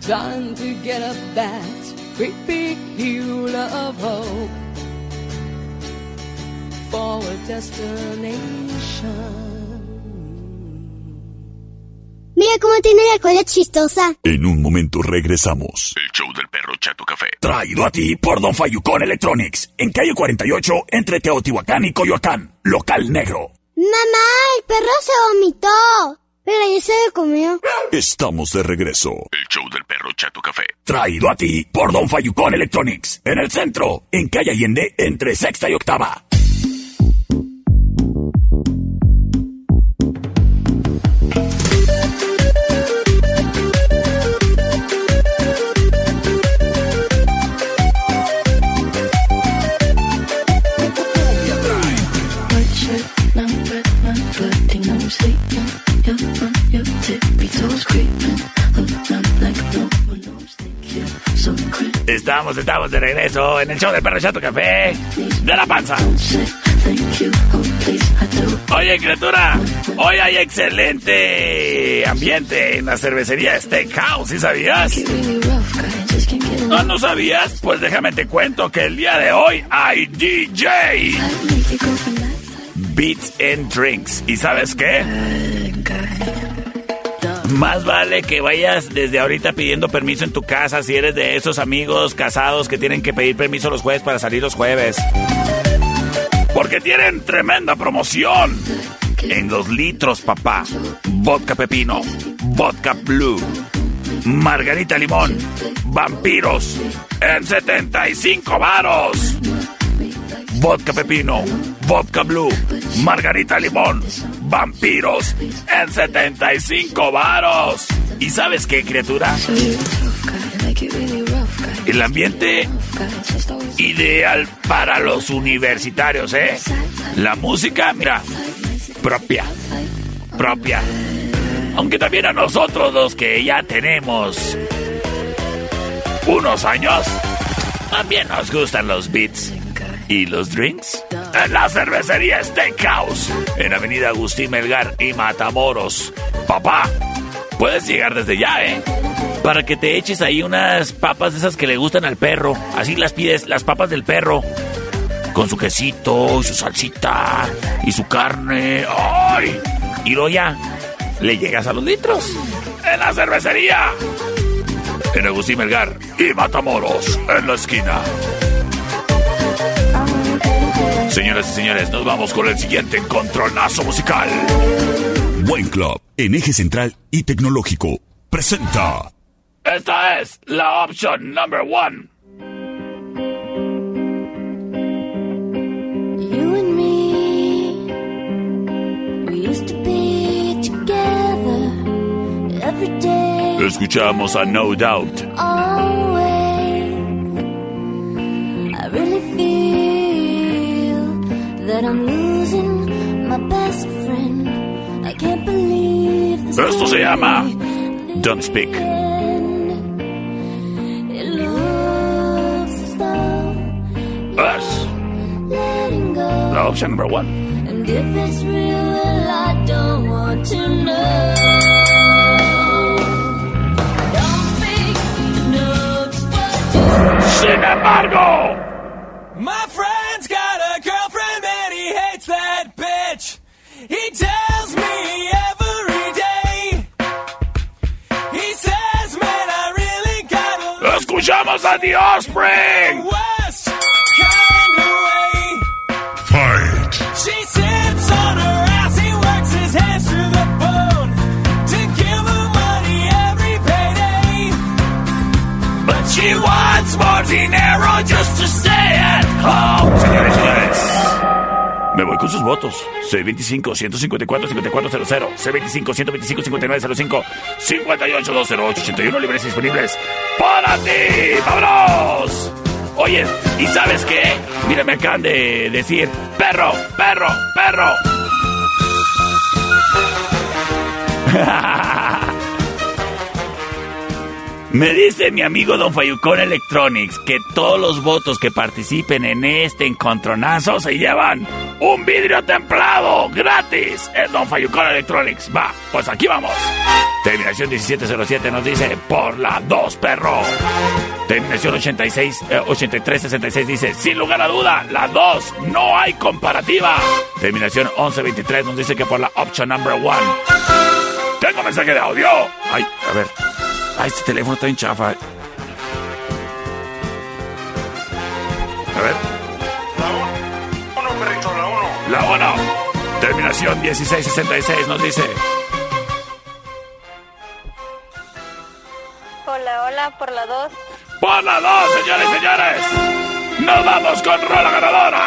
trying to get up that great big hill of hope for a destination. Mira cómo tiene la cola chistosa. En un momento regresamos. El show del perro Chato Café. Traído a ti por Don Fayucón Electronics. En calle 48, entre Teotihuacán y Coyoacán. Local negro. Mamá, el perro se vomitó. Pero ya se lo comió. Estamos de regreso. El show del perro Chato Café. Traído a ti por Don Fayucón Electronics. En el centro, en calle Allende, entre sexta y octava. Estamos, estamos de regreso en el show del perro Chato Café. De la panza. Oye, criatura, hoy hay excelente ambiente en la cervecería Steakhouse, ¿sí sabías? ¿No, no sabías? Pues déjame te cuento que el día de hoy hay DJ. Beats and Drinks. ¿Y sabes qué? Más vale que vayas desde ahorita pidiendo permiso en tu casa si eres de esos amigos casados que tienen que pedir permiso los jueves para salir los jueves. Porque tienen tremenda promoción. En dos litros, papá. Vodka pepino, vodka blue, margarita limón, vampiros, en 75 varos. Vodka pepino, vodka blue, margarita limón, vampiros, en 75 varos. ¿Y sabes qué, criatura? El ambiente ideal para los universitarios, ¿eh? La música, mira, propia, propia. Aunque también a nosotros los que ya tenemos unos años, también nos gustan los beats. ¿Y los drinks? En la cervecería Steakhouse, en Avenida Agustín Melgar y Matamoros. Papá, puedes llegar desde ya, ¿eh? Para que te eches ahí unas papas de esas que le gustan al perro. Así las pides, las papas del perro. Con su quesito y su salsita y su carne. ¡Ay! Y luego ya le llegas a los litros. En la cervecería. En Agustín Melgar y Matamoros, en la esquina. Señoras y señores, nos vamos con el siguiente encontronazo musical. Buen Club, en eje central y tecnológico, presenta. Esta es la opción number one. You and me, we used to be together every day. Escuchamos a No Doubt. Always, that I'm losing my best friend. I can't believe this. Esto se llama Don't Speak. It looks as though Es letting go. la opción number one. And if it's real, well, I don't want to know. Don't speak, no, just Sin embargo, My friend's escuchamos The Offspring. West kind of. Fight. She sits on her ass, he works his hands to the bone to give her money every payday. But she wants more dinero just to stay at home. Me voy con sus votos. C25-154-5400, C25-125-5905, 58-208-81 libres disponibles para ti. ¡Vámonos! Oye, ¿y sabes qué? Mira, me acaban de decir, perro, perro, perro. Me dice mi amigo Don Fayucón Electronics que todos los votos que participen en este encontronazo se llevan un vidrio templado gratis en Don Fayucón Electronics. Va, pues aquí vamos. Terminación 1707 nos dice por la 2, perro. Terminación 86, eh, 8366 dice, sin lugar a duda, la 2, no hay comparativa. Terminación 1123 nos dice que por la option number 1. Tengo mensaje de audio. Ay, a ver. Ay, este teléfono está en chafa. A ver. Uno, perrito, la uno. La 1. Terminación 1666 nos dice. Hola, hola, por la 2. Por la 2, señores y señores. Nos vamos con rola ganadora.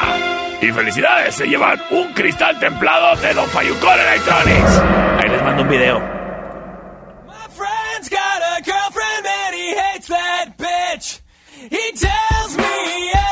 Y felicidades, se llevan un cristal templado de Don Fayucón Electronics. Ahí les mando un video. Hates that bitch. He tells me every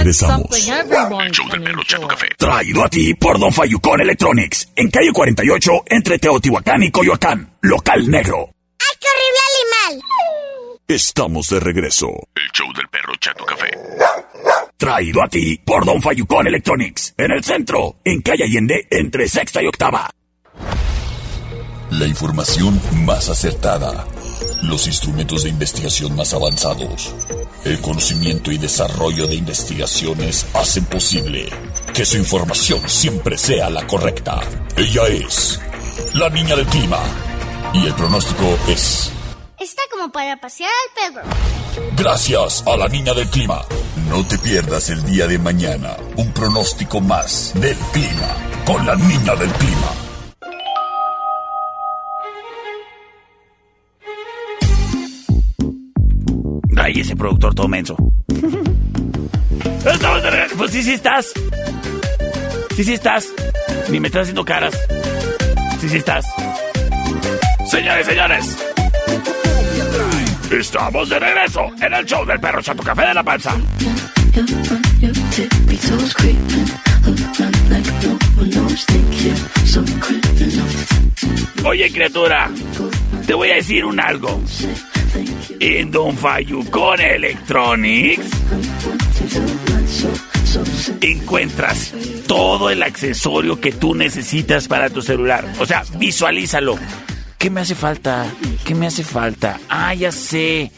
regresamos. El show del perro Chato Café. Traído a ti por Don Fayucón Electronics. En calle 48, entre Teotihuacán y Coyoacán. Local negro. ¡Ay, qué horrible animal! Estamos de regreso. El show del perro Chato Café. Traído a ti por Don Fayucón Electronics. En el centro, en calle Allende, entre sexta y octava. La información más acertada. Los instrumentos de investigación más avanzados. El conocimiento y desarrollo de investigaciones hacen posible que su información siempre sea la correcta. Ella es la niña del clima. Y el pronóstico es... Está como para pasear al perro. Gracias a la niña del clima. No te pierdas el día de mañana un pronóstico más del clima con la niña del clima. Ay, ese productor todo menso. Estamos de regreso. Pues sí, sí estás. Sí, sí estás. Ni me estás haciendo caras. Sí, sí estás. Señores, señores. Estamos de regreso en el show del perro Chato Café de la Panza. Oye, criatura, te voy a decir un algo. En Don Fayucón Electronics encuentras todo el accesorio que tú necesitas para tu celular. O sea, visualízalo. ¿Qué me hace falta? ¿Qué me hace falta? Ah, ya sé.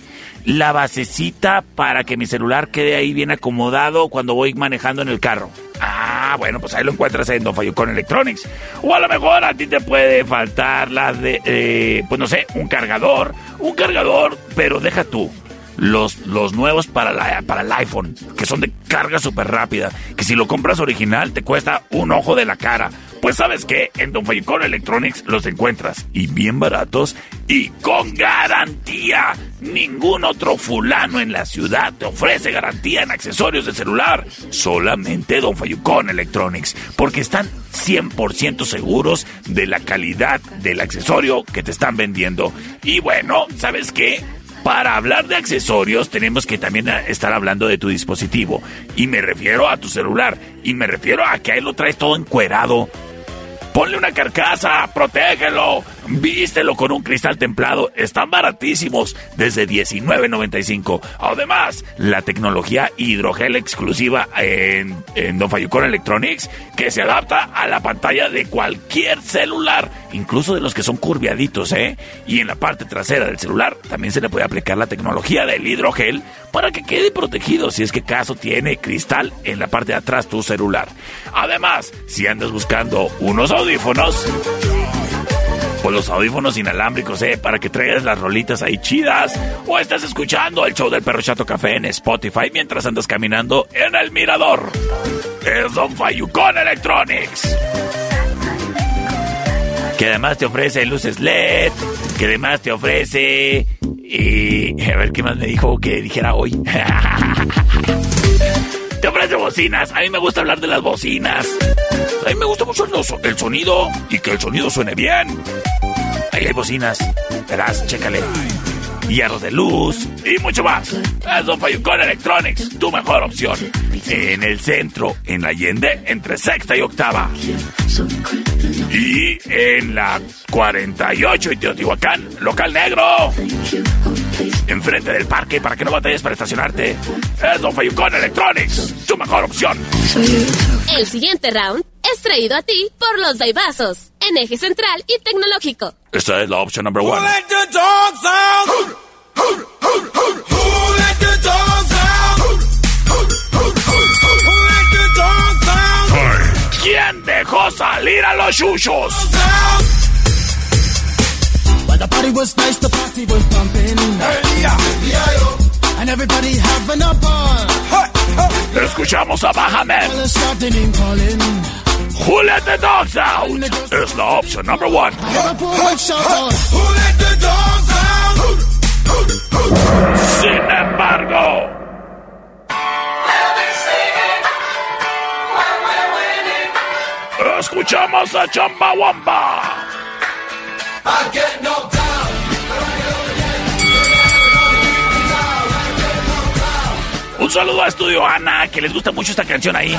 La basecita para que mi celular quede ahí bien acomodado cuando voy manejando en el carro. Ah, bueno, pues ahí lo encuentras en Don Fayucón Electronics. O a lo mejor a ti te puede faltar la de, eh, pues no sé, un cargador. Un cargador, pero deja tú. Los, los nuevos para, la, para el iPhone, que son de carga súper rápida, que si lo compras original te cuesta un ojo de la cara. Pues sabes que en Don Fayucón Electronics los encuentras y bien baratos y con garantía. Ningún otro fulano en la ciudad te ofrece garantía en accesorios de celular. Solamente Don Fayucón Electronics, porque están 100% seguros de la calidad del accesorio que te están vendiendo. Y bueno, ¿sabes qué? Para hablar de accesorios tenemos que también eh, estar hablando de tu dispositivo. Y me refiero a tu celular. Y me refiero a que ahí lo traes todo encuerado. Ponle una carcasa, protégelo, vístelo con un cristal templado. Están baratísimos, desde $19.95. Además, la tecnología hidrogel exclusiva en, en Don Fayucón Electronics, que se adapta a la pantalla de cualquier celular, incluso de los que son curviaditos, ¿eh? Y en la parte trasera del celular también se le puede aplicar la tecnología del hidrogel para que quede protegido si es que caso tiene cristal en la parte de atrás tu celular. Además, si andas buscando unos audífonos, pues los audífonos inalámbricos, ¿eh? Para que traigas las rolitas ahí chidas. O estás escuchando el show del perro Chato Café en Spotify mientras andas caminando en el mirador. Es Don Fayucón Electronics. Que además te ofrece luces LED. Que además te ofrece... Y... A ver, ¿qué más me dijo que dijera hoy? te ofrece bocinas. A mí me gusta hablar de las bocinas. A mí me gusta mucho el, sonido y que el sonido suene bien. Ahí hay bocinas. Verás, chécale. Aros de luz y mucho más. Es Don Fayucón Electronics, tu mejor opción. En el centro, en la Allende, entre sexta y octava. Y en la 48 y Teotihuacán, local negro. Enfrente del parque para que no batalles para estacionarte. Es Don Fayucón Electronics, tu mejor opción. El siguiente round es traído a ti por los Daibazos, en eje central y tecnológico. Esta es la opción number one. let the dogs out? Who let the dogs out? Who let the dogs out? ¿Quién dejó salir a los chuchos? But the party was nice, the party was pumping. And everybody having a ball. Escuchamos a Bahamen. Who let the dogs out? Es la opción number one. Who let the dogs out? Sin embargo, escuchamos a Chamba Wamba. I get down. Un saludo a Estudio Ana, que les gusta mucho esta canción ahí.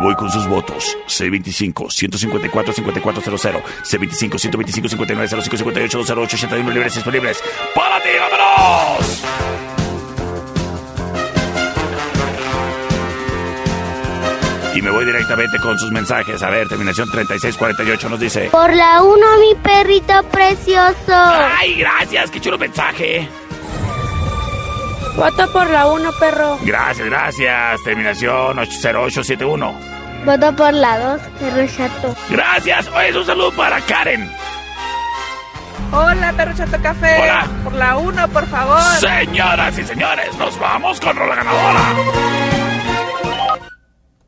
Voy con sus votos. C25-154-5400. C25-125-59-05-58-208-81 libres disponibles. ¡Para ti, vámonos! Y me voy directamente con sus mensajes. A ver, terminación 3648 nos dice. Por la 1, mi perrito precioso. ¡Ay, gracias! ¡Qué chulo mensaje! Voto por la 1, perro. Gracias, gracias. Terminación 0871. Voto por la 2, perro chato. Gracias. Oye, un saludo para Karen. Hola, perro chato café. Hola. Por la 1, por favor. Señoras y señores, nos vamos con la ganadora.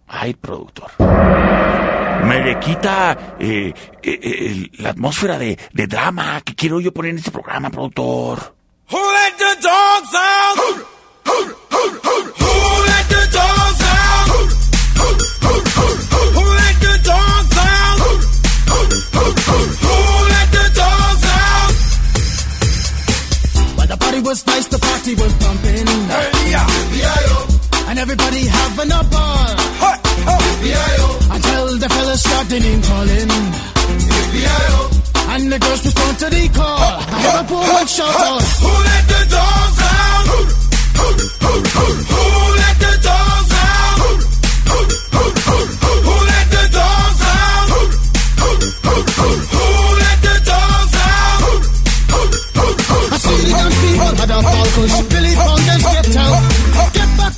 Ay, productor. Me le quita eh, eh, eh, la atmósfera de, de drama que quiero yo poner en este programa, productor. Who let the dogs out? Who let the dogs out? Who let the dogs out? Who let the dogs out? But the party was nice, the party was pumping. And everybody having a ball. Until the fellas started in calling. And the girls respond to the call. I hear a shout out. Who let the dogs out? Who let the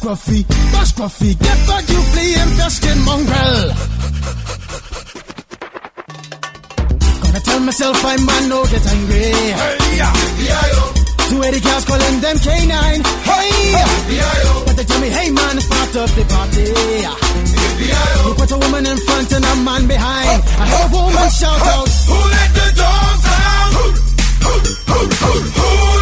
Gruffy, bash Gruffy, get back, you flea infested mongrel. Gonna tell myself I'm man, no get angry. Hey, yeah, B.I.O. Two eighty cows calling them K9. Hey, B.I.O. but they tell me, hey man, start up the party. You put a woman in front and a man behind. I heard a woman shout out. Who let the dogs out? Who let the dogs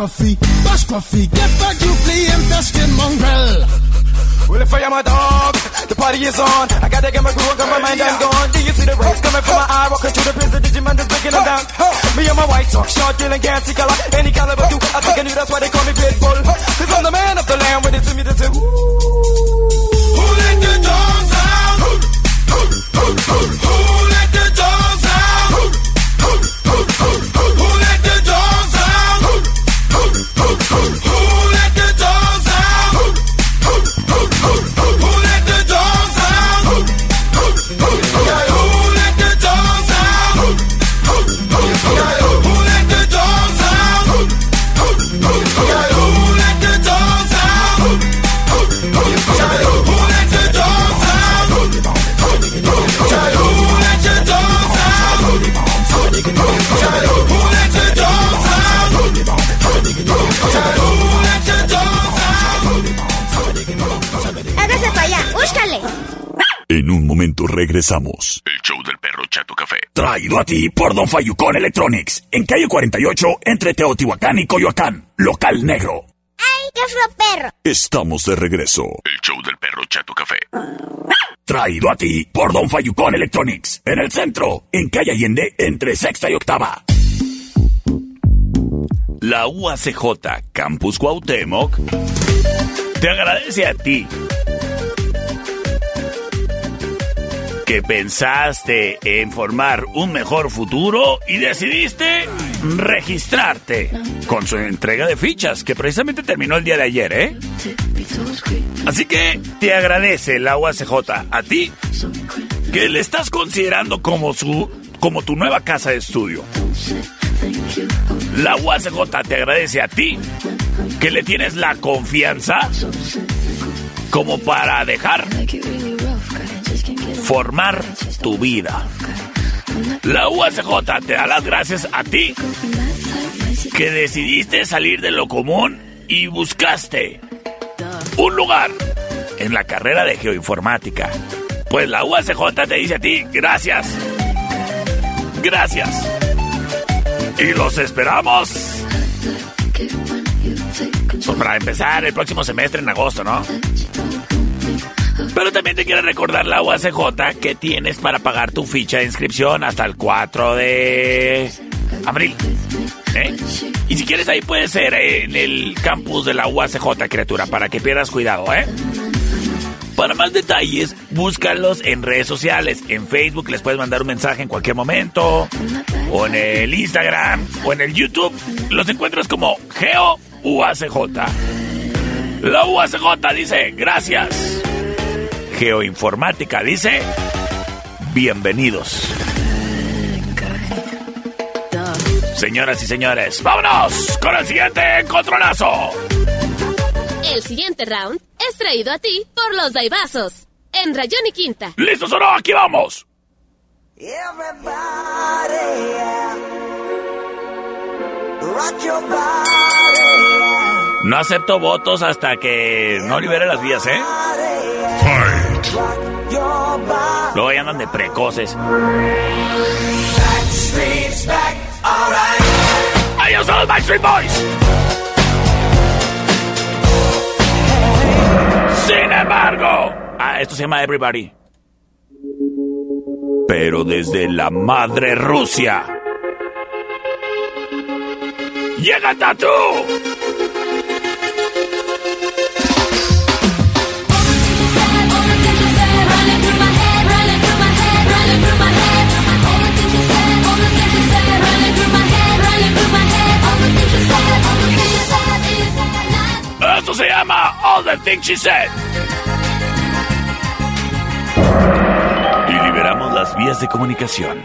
Gruffy, bash Gruffy, get back, you flea infested mongrel. Well, if I am a dog, the party is on. I gotta get my groove on, got my mind, I'm gone. Do you see the rays coming from my eye? Walking through the prison, Digimon is breaking them down. Me and my white talk, short, dealing, gassy color, any caliber do. I think I knew that's why they call me Pitbull. Cause I'm the man of the land, regresamos. El show del perro Chato Café. Traído a ti por Don Fayucón Electronics. En calle 48, entre Teotihuacán y Coyoacán. Local negro. ¡Ay, qué fue perro! Estamos de regreso. El show del perro Chato Café. Traído a ti por Don Fayucón Electronics. En el centro, en calle Allende, entre sexta y octava. La UACJ Campus Cuauhtémoc te agradece a ti que pensaste en formar un mejor futuro y decidiste registrarte con su entrega de fichas, que precisamente terminó el día de ayer, ¿eh? Así que te agradece la UACJ a ti que le estás considerando como su como tu nueva casa de estudio. La UACJ te agradece a ti que le tienes la confianza como para dejar formar tu vida. La UACJ te da las gracias a ti que decidiste salir de lo común y buscaste un lugar en la carrera de geoinformática. Pues la UACJ te dice a ti, gracias. Gracias. Y los esperamos. Pues para empezar el próximo semestre en agosto, ¿no? Pero también te quiero recordar la UACJ que tienes para pagar tu ficha de inscripción hasta el 4 de abril. ¿eh? Y si quieres ahí puede ser en el campus de la UACJ, criatura, para que pierdas cuidado, ¿eh? Para más detalles, búscalos en redes sociales. En Facebook les puedes mandar un mensaje en cualquier momento. O en el Instagram. O en el YouTube. Los encuentras como Geo UACJ. La UACJ dice gracias geoinformática dice, bienvenidos. Señoras y señores, vámonos con el siguiente encontronazo. El siguiente round es traído a ti por los Daibazos, en Rayón y Quinta. ¿Listos o no? Aquí vamos. No acepto votos hasta que no libere las vías, ¿eh? Luego ya andan de precoces. ¡Ellos son Backstreet Boys! Sin embargo, ah, esto se llama Everybody. Pero desde la madre Rusia. ¡Llega Tatu! Esto se llama All the Things She Said. Y liberamos las vías de comunicación.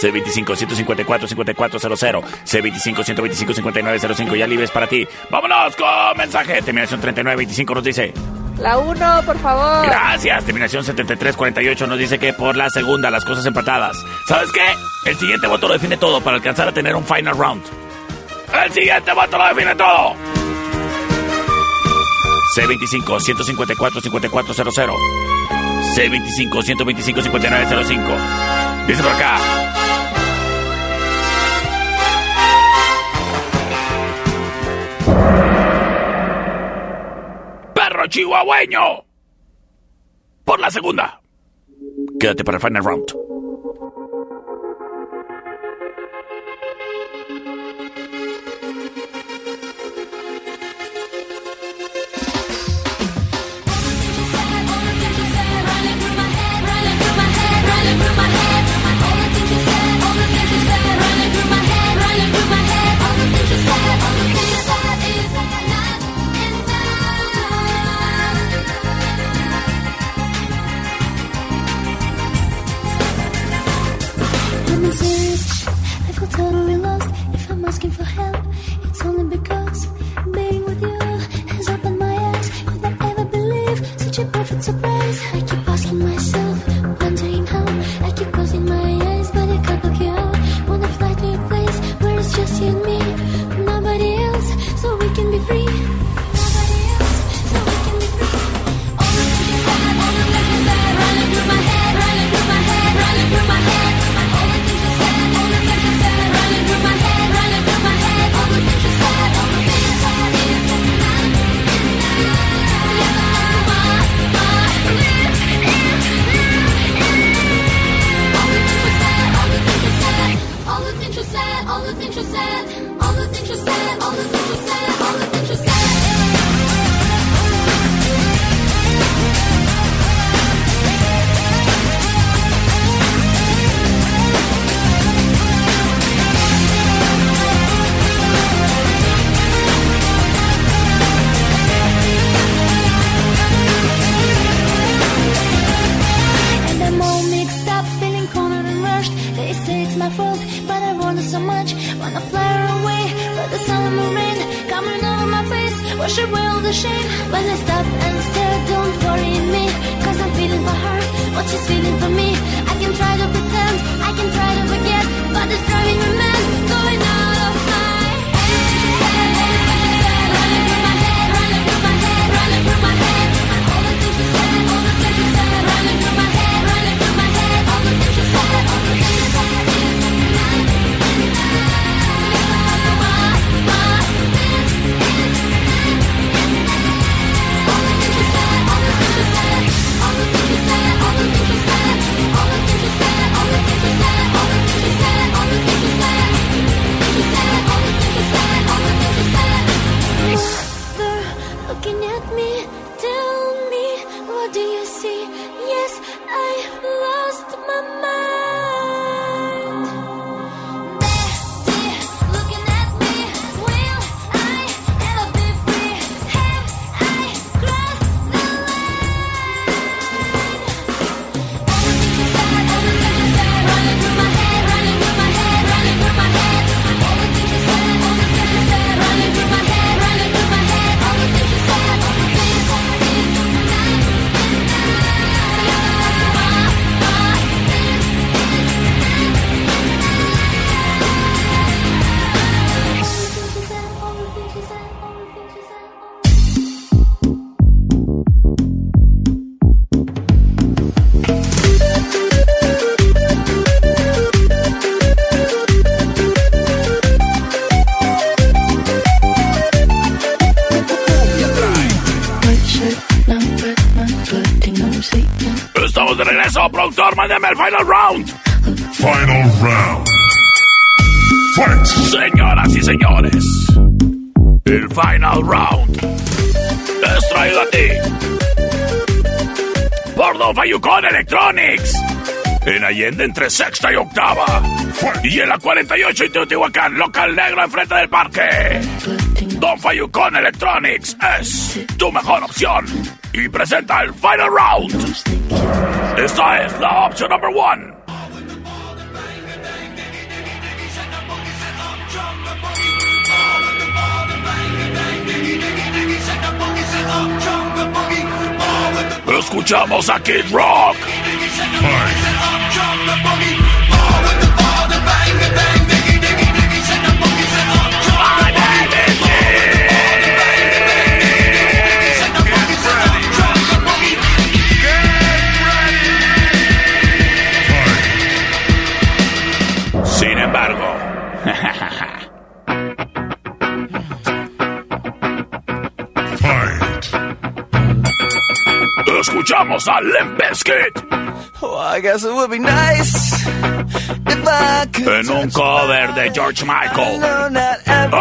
C25-154-5400, C25-125-5905, ya libres para ti. Vámonos con mensaje. Terminación 3925 nos dice. La 1, por favor. Gracias. Terminación 7348 nos dice que por la segunda, las cosas empatadas. ¿Sabes qué? El siguiente voto lo define todo para alcanzar a tener un final round. El siguiente voto lo define todo. C25-154-5400. C25-125-5905. Dice por acá. Perro chihuahueño. Por la segunda. Quédate para el final round. Allende entre sexta y octava. Y en la 48 y Teotihuacán, local negro enfrente del parque. Don Fayucón Electronics es tu mejor opción. Y presenta el final round. Esta es la opción number one. Escuchamos a Kid Rock. Escuchamos a Limp Bizkit Oh, I guess it would be nice if I could. en un cover de George Michael.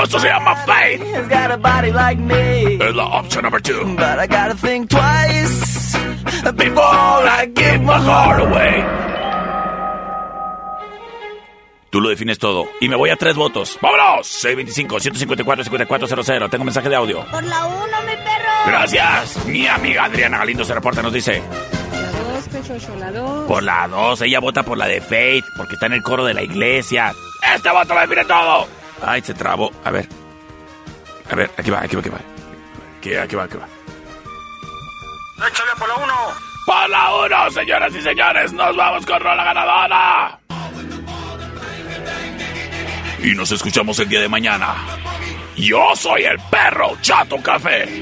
Esto se llama Faith. Has got a body like me, Es la opción number two. but I gotta think twice Before I give my heart away. Tú lo defines todo. Y me voy a tres votos. ¡Vámonos! 625-154-5400. Tengo mensaje de audio. Por la uno, mi perro. Gracias. Mi amiga Adriana Galindo se reporta. Nos dice: La dos, pechocho, la dos. Por la dos. Ella vota por la de Faith. Porque está en el coro de la iglesia. Este voto lo define todo. Ay, se trabó. A ver. A ver, aquí va, aquí va, aquí va. Aquí, aquí va, aquí va. Échale por la uno. Por la uno, señoras y señores. Nos vamos con Rola Ganadora. Y nos escuchamos el día de mañana. Yo soy el perro Chato Café.